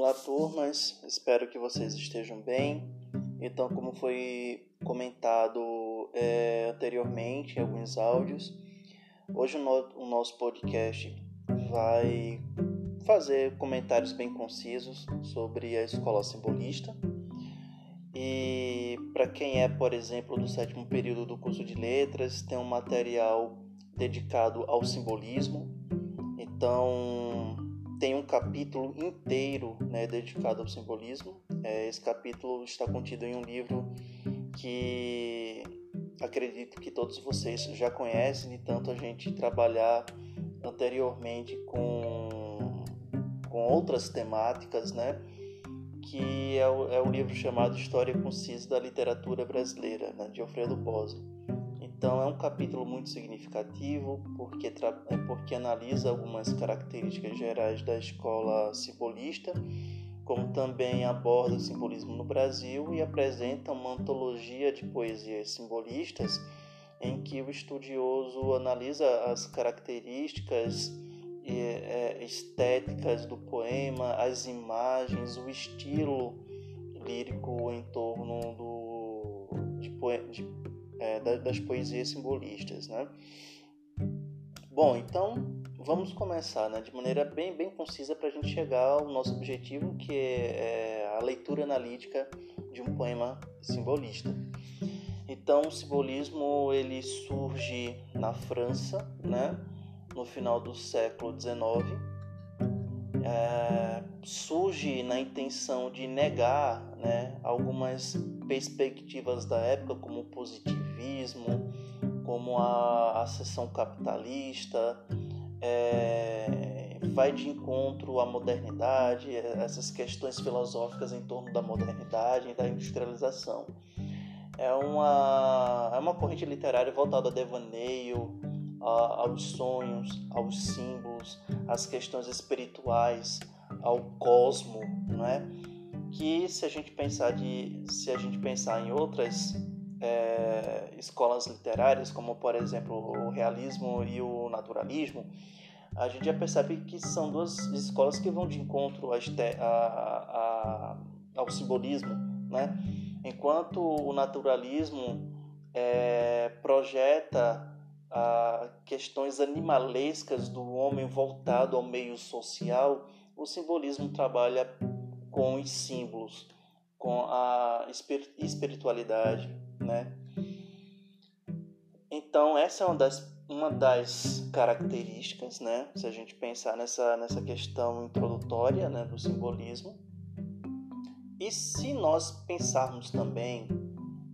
Olá, turmas. Espero que vocês estejam bem. Então, como foi comentado é, anteriormente em alguns áudios, hoje o, no, o nosso podcast vai fazer comentários bem concisos sobre a escola simbolista. E para quem é, por exemplo, do sétimo período do curso de letras, tem um material dedicado ao simbolismo. Então, tem um capítulo inteiro né, dedicado ao simbolismo. É, esse capítulo está contido em um livro que acredito que todos vocês já conhecem, de tanto a gente trabalhar anteriormente com, com outras temáticas, né? que é o, é o livro chamado História Concisa da Literatura Brasileira, né, de Alfredo Bose. Então é um capítulo muito significativo porque, é porque analisa algumas características gerais da escola simbolista, como também aborda o simbolismo no Brasil e apresenta uma antologia de poesias simbolistas em que o estudioso analisa as características é, estéticas do poema, as imagens, o estilo lírico em torno do, de, de é, das poesias simbolistas, né? Bom, então vamos começar, né, de maneira bem bem concisa para a gente chegar ao nosso objetivo, que é, é a leitura analítica de um poema simbolista. Então, o simbolismo ele surge na França, né, no final do século XIX. É, surge na intenção de negar né, algumas perspectivas da época, como o positivismo, como a, a seção capitalista, é, vai de encontro à modernidade, essas questões filosóficas em torno da modernidade e da industrialização. É uma, é uma corrente literária voltada a devaneio, a, aos sonhos, aos símbolos, às questões espirituais, ao cosmo, não é? que se a gente pensar de se a gente pensar em outras é, escolas literárias como por exemplo o realismo e o naturalismo a gente já percebe que são duas escolas que vão de encontro a, a, ao simbolismo né enquanto o naturalismo é, projeta questões animalescas do homem voltado ao meio social o simbolismo trabalha com os símbolos, com a espiritualidade, né? Então essa é uma das, uma das características, né? Se a gente pensar nessa, nessa questão introdutória né, do simbolismo. E se nós pensarmos também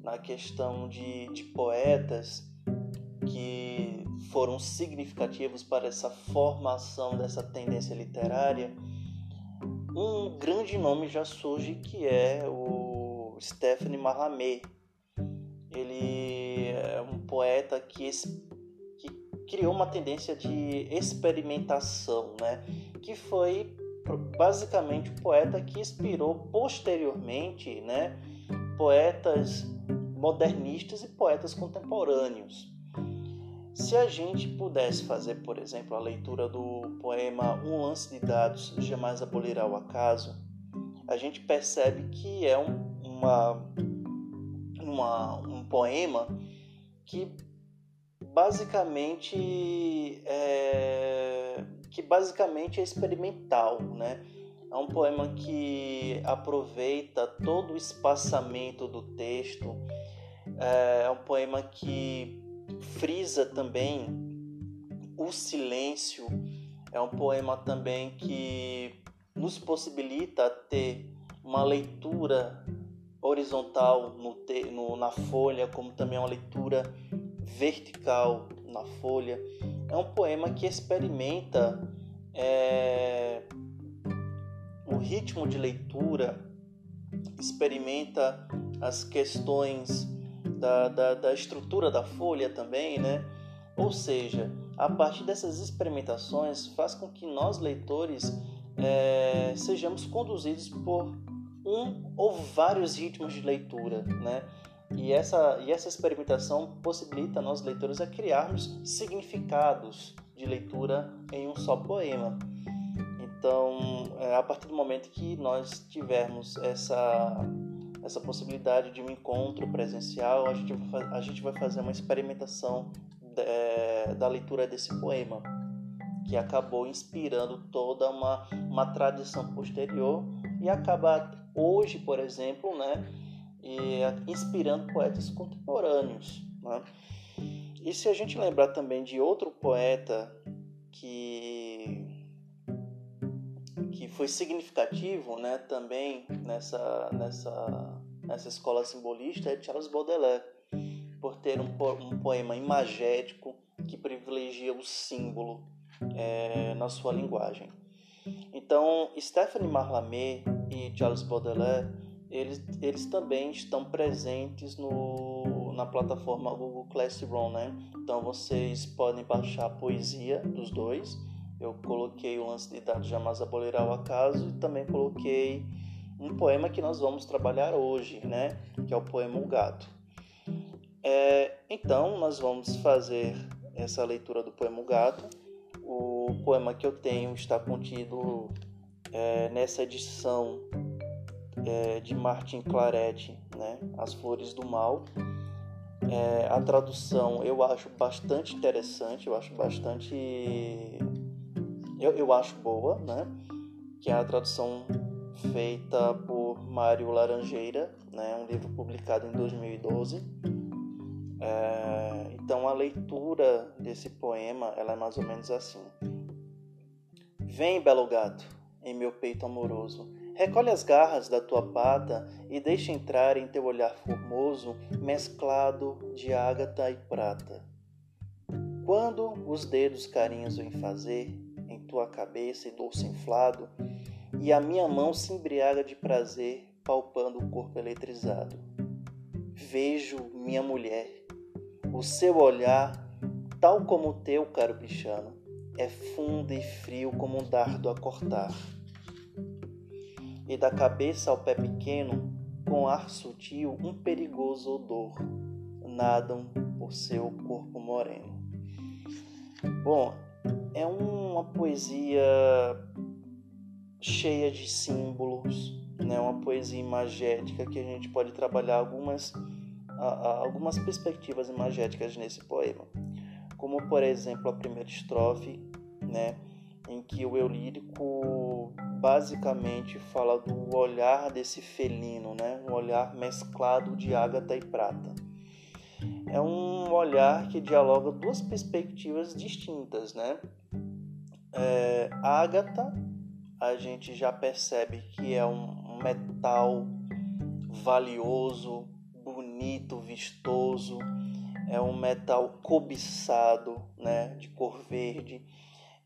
na questão de, de poetas que foram significativos para essa formação dessa tendência literária, um grande nome já surge que é o Stephanie Mallarmé. Ele é um poeta que, que criou uma tendência de experimentação, né? que foi basicamente o poeta que inspirou posteriormente né? poetas modernistas e poetas contemporâneos. Se a gente pudesse fazer, por exemplo, a leitura do poema Um lance de dados jamais abolirá o acaso, a gente percebe que é um, uma, uma, um poema que basicamente é, que basicamente é experimental, né? É um poema que aproveita todo o espaçamento do texto. É um poema que frisa também o silêncio. É um poema também que nos possibilita ter uma leitura horizontal no, no, na folha, como também uma leitura vertical na folha. É um poema que experimenta é, o ritmo de leitura, experimenta as questões da, da, da estrutura da folha também, né? Ou seja, a partir dessas experimentações faz com que nós leitores é, sejamos conduzidos por um ou vários ritmos de leitura, né? E essa, e essa experimentação possibilita nós leitores a criarmos significados de leitura em um só poema. Então, é, a partir do momento que nós tivermos essa, essa possibilidade de um encontro presencial, a gente, a gente vai fazer uma experimentação de, é, da leitura desse poema, que acabou inspirando toda uma, uma tradição posterior e acaba hoje, por exemplo, né, inspirando poetas contemporâneos. Né? E se a gente lembrar também de outro poeta que que foi significativo, né, também nessa nessa nessa escola simbolista é Charles Baudelaire, por ter um, um poema imagético que privilegia o símbolo é, na sua linguagem. Então, Stephanie Marlamé e Charles Baudelaire, eles, eles também estão presentes no, na plataforma Google Classroom, né? Então, vocês podem baixar a poesia dos dois. Eu coloquei o lance de dados jamais abolir ao acaso e também coloquei um poema que nós vamos trabalhar hoje, né? Que é o poema O Gato. É, então, nós vamos fazer essa leitura do poema O Gato o poema que eu tenho está contido é, nessa edição é, de Martin Claret, né? As Flores do Mal. É, a tradução eu acho bastante interessante, eu acho bastante. Eu, eu acho boa, né? Que é a tradução feita por Mário Laranjeira, né? um livro publicado em 2012. É, então a leitura desse poema ela é mais ou menos assim. Vem, belo gato, em meu peito amoroso, recolhe as garras da tua pata e deixa entrar em teu olhar formoso, mesclado de ágata e prata. Quando os dedos carinhos vêm fazer tua cabeça e doce inflado, e a minha mão se embriaga de prazer, palpando o corpo eletrizado. Vejo minha mulher o seu olhar, tal como o teu, caro bichano, é fundo e frio como um dardo a cortar. E da cabeça ao pé pequeno, com ar sutil, um perigoso odor nadam por seu corpo moreno. Bom, é uma poesia cheia de símbolos, né? uma poesia imagética que a gente pode trabalhar algumas algumas perspectivas imagéticas nesse poema, como por exemplo a primeira estrofe, né, em que o eu lírico basicamente fala do olhar desse felino, né, um olhar mesclado de ágata e prata. É um olhar que dialoga duas perspectivas distintas, né? É, ágata, a gente já percebe que é um metal valioso, bonito, vistoso, é um metal cobiçado, né, de cor verde,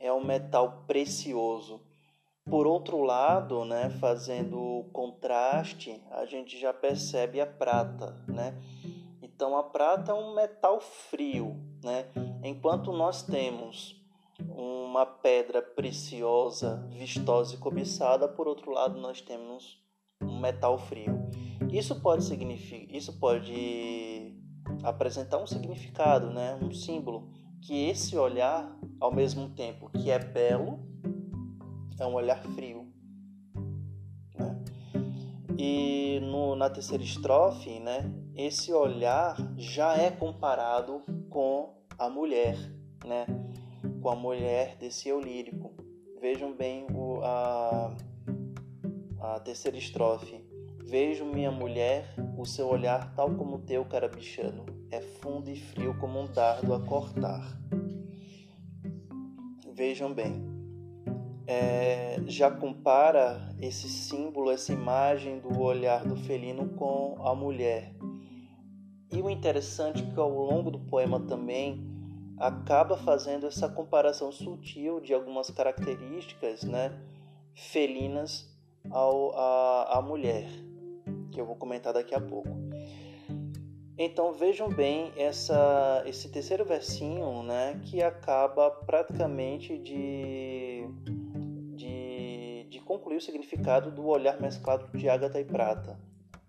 é um metal precioso. Por outro lado, né, fazendo o contraste, a gente já percebe a prata, né? Então a prata é um metal frio, né? Enquanto nós temos uma pedra preciosa, vistosa e cobiçada, por outro lado nós temos um metal frio. Isso pode significar, isso pode apresentar um significado, né, um símbolo que esse olhar, ao mesmo tempo que é belo, é um olhar frio. Né? E no, na terceira estrofe, né, esse olhar já é comparado com a mulher, né, com a mulher desse eu lírico. Vejam bem o, a, a terceira estrofe. Vejo minha mulher, o seu olhar tal como o teu, carabichano, é fundo e frio como um dardo a cortar. Vejam bem, é, já compara esse símbolo, essa imagem do olhar do felino com a mulher. E o interessante é que ao longo do poema também acaba fazendo essa comparação sutil de algumas características né, felinas ao, a, a mulher que eu vou comentar daqui a pouco. Então vejam bem essa, esse terceiro versinho, né, que acaba praticamente de, de, de concluir o significado do olhar mesclado de ágata e prata.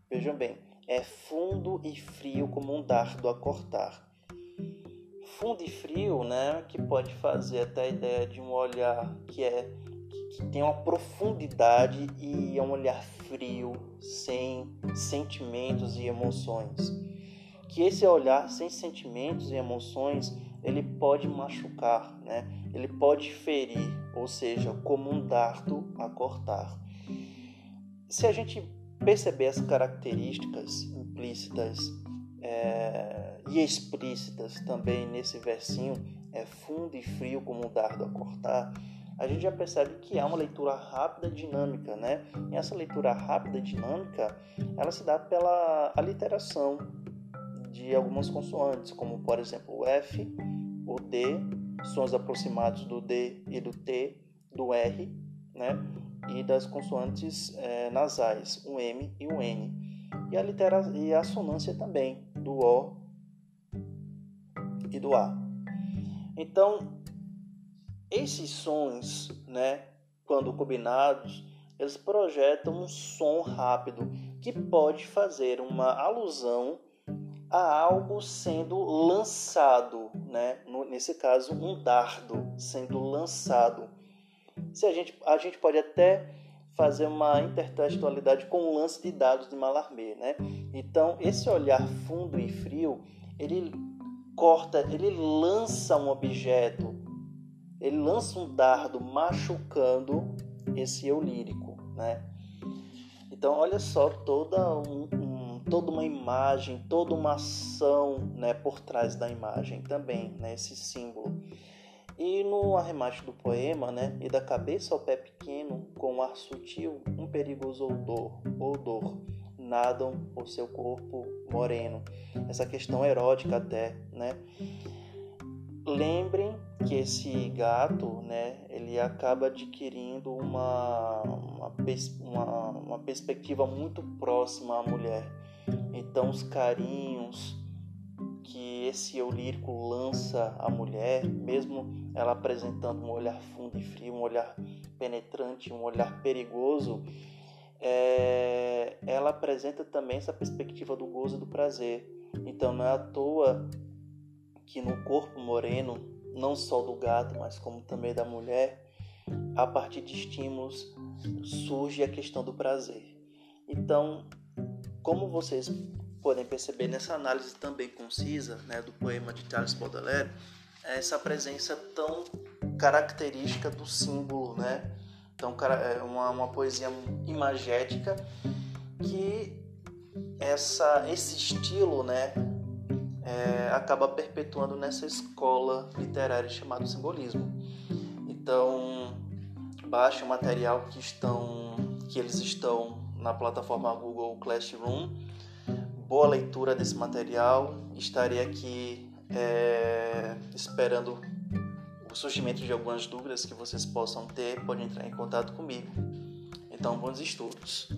Vejam bem, é fundo e frio como um dardo a cortar. Fundo e frio, né, que pode fazer até a ideia de um olhar que é que tem uma profundidade e é um olhar frio, sem sentimentos e emoções. Que esse olhar sem sentimentos e emoções, ele pode machucar, né? Ele pode ferir, ou seja, como um dardo a cortar. Se a gente perceber as características implícitas é, e explícitas também nesse versinho, é fundo e frio como um dardo a cortar, a gente já percebe que é uma leitura rápida e dinâmica, né? E essa leitura rápida e dinâmica, ela se dá pela aliteração de algumas consoantes, como por exemplo o F, o D, sons aproximados do D e do T, do R, né? E das consoantes é, nasais, o M e o N. E a, litera e a sonância também, do O e do A. Então, esses sons, né, quando combinados, eles projetam um som rápido que pode fazer uma alusão a algo sendo lançado, né? nesse caso, um dardo sendo lançado. Se a gente, a gente pode até fazer uma intertextualidade com o lance de dados de Mallarmé, né? Então, esse olhar fundo e frio, ele corta, ele lança um objeto ele lança um dardo machucando esse eu lírico, né? Então olha só toda um, um, toda uma imagem, toda uma ação, né, por trás da imagem também, né, esse símbolo. E no arremate do poema, né, e da cabeça ao pé pequeno, com ar sutil, um perigoso odor, odor, nadam por seu corpo moreno. Essa questão erótica até, né? Lembrem que esse gato, né, ele acaba adquirindo uma, uma, uma, uma perspectiva muito próxima à mulher. Então, os carinhos esse eu lírico lança à mulher, mesmo ela apresentando um olhar fundo e frio, um olhar penetrante, um olhar perigoso, é, ela apresenta também essa perspectiva do gozo e do prazer. Então, não é à toa que no corpo moreno, não só do gato, mas como também da mulher, a partir de estímulos surge a questão do prazer. Então, como vocês podem perceber nessa análise também concisa né, do poema de Charles Baudelaire, essa presença tão característica do símbolo, né? Então, uma, uma poesia imagética que essa, esse estilo, né, é, acaba perpetuando nessa escola literária chamada simbolismo. Então, baixe o material que estão que eles estão na plataforma Google Classroom. Boa leitura desse material. Estarei aqui é, esperando o surgimento de algumas dúvidas que vocês possam ter. Pode entrar em contato comigo. Então, bons estudos.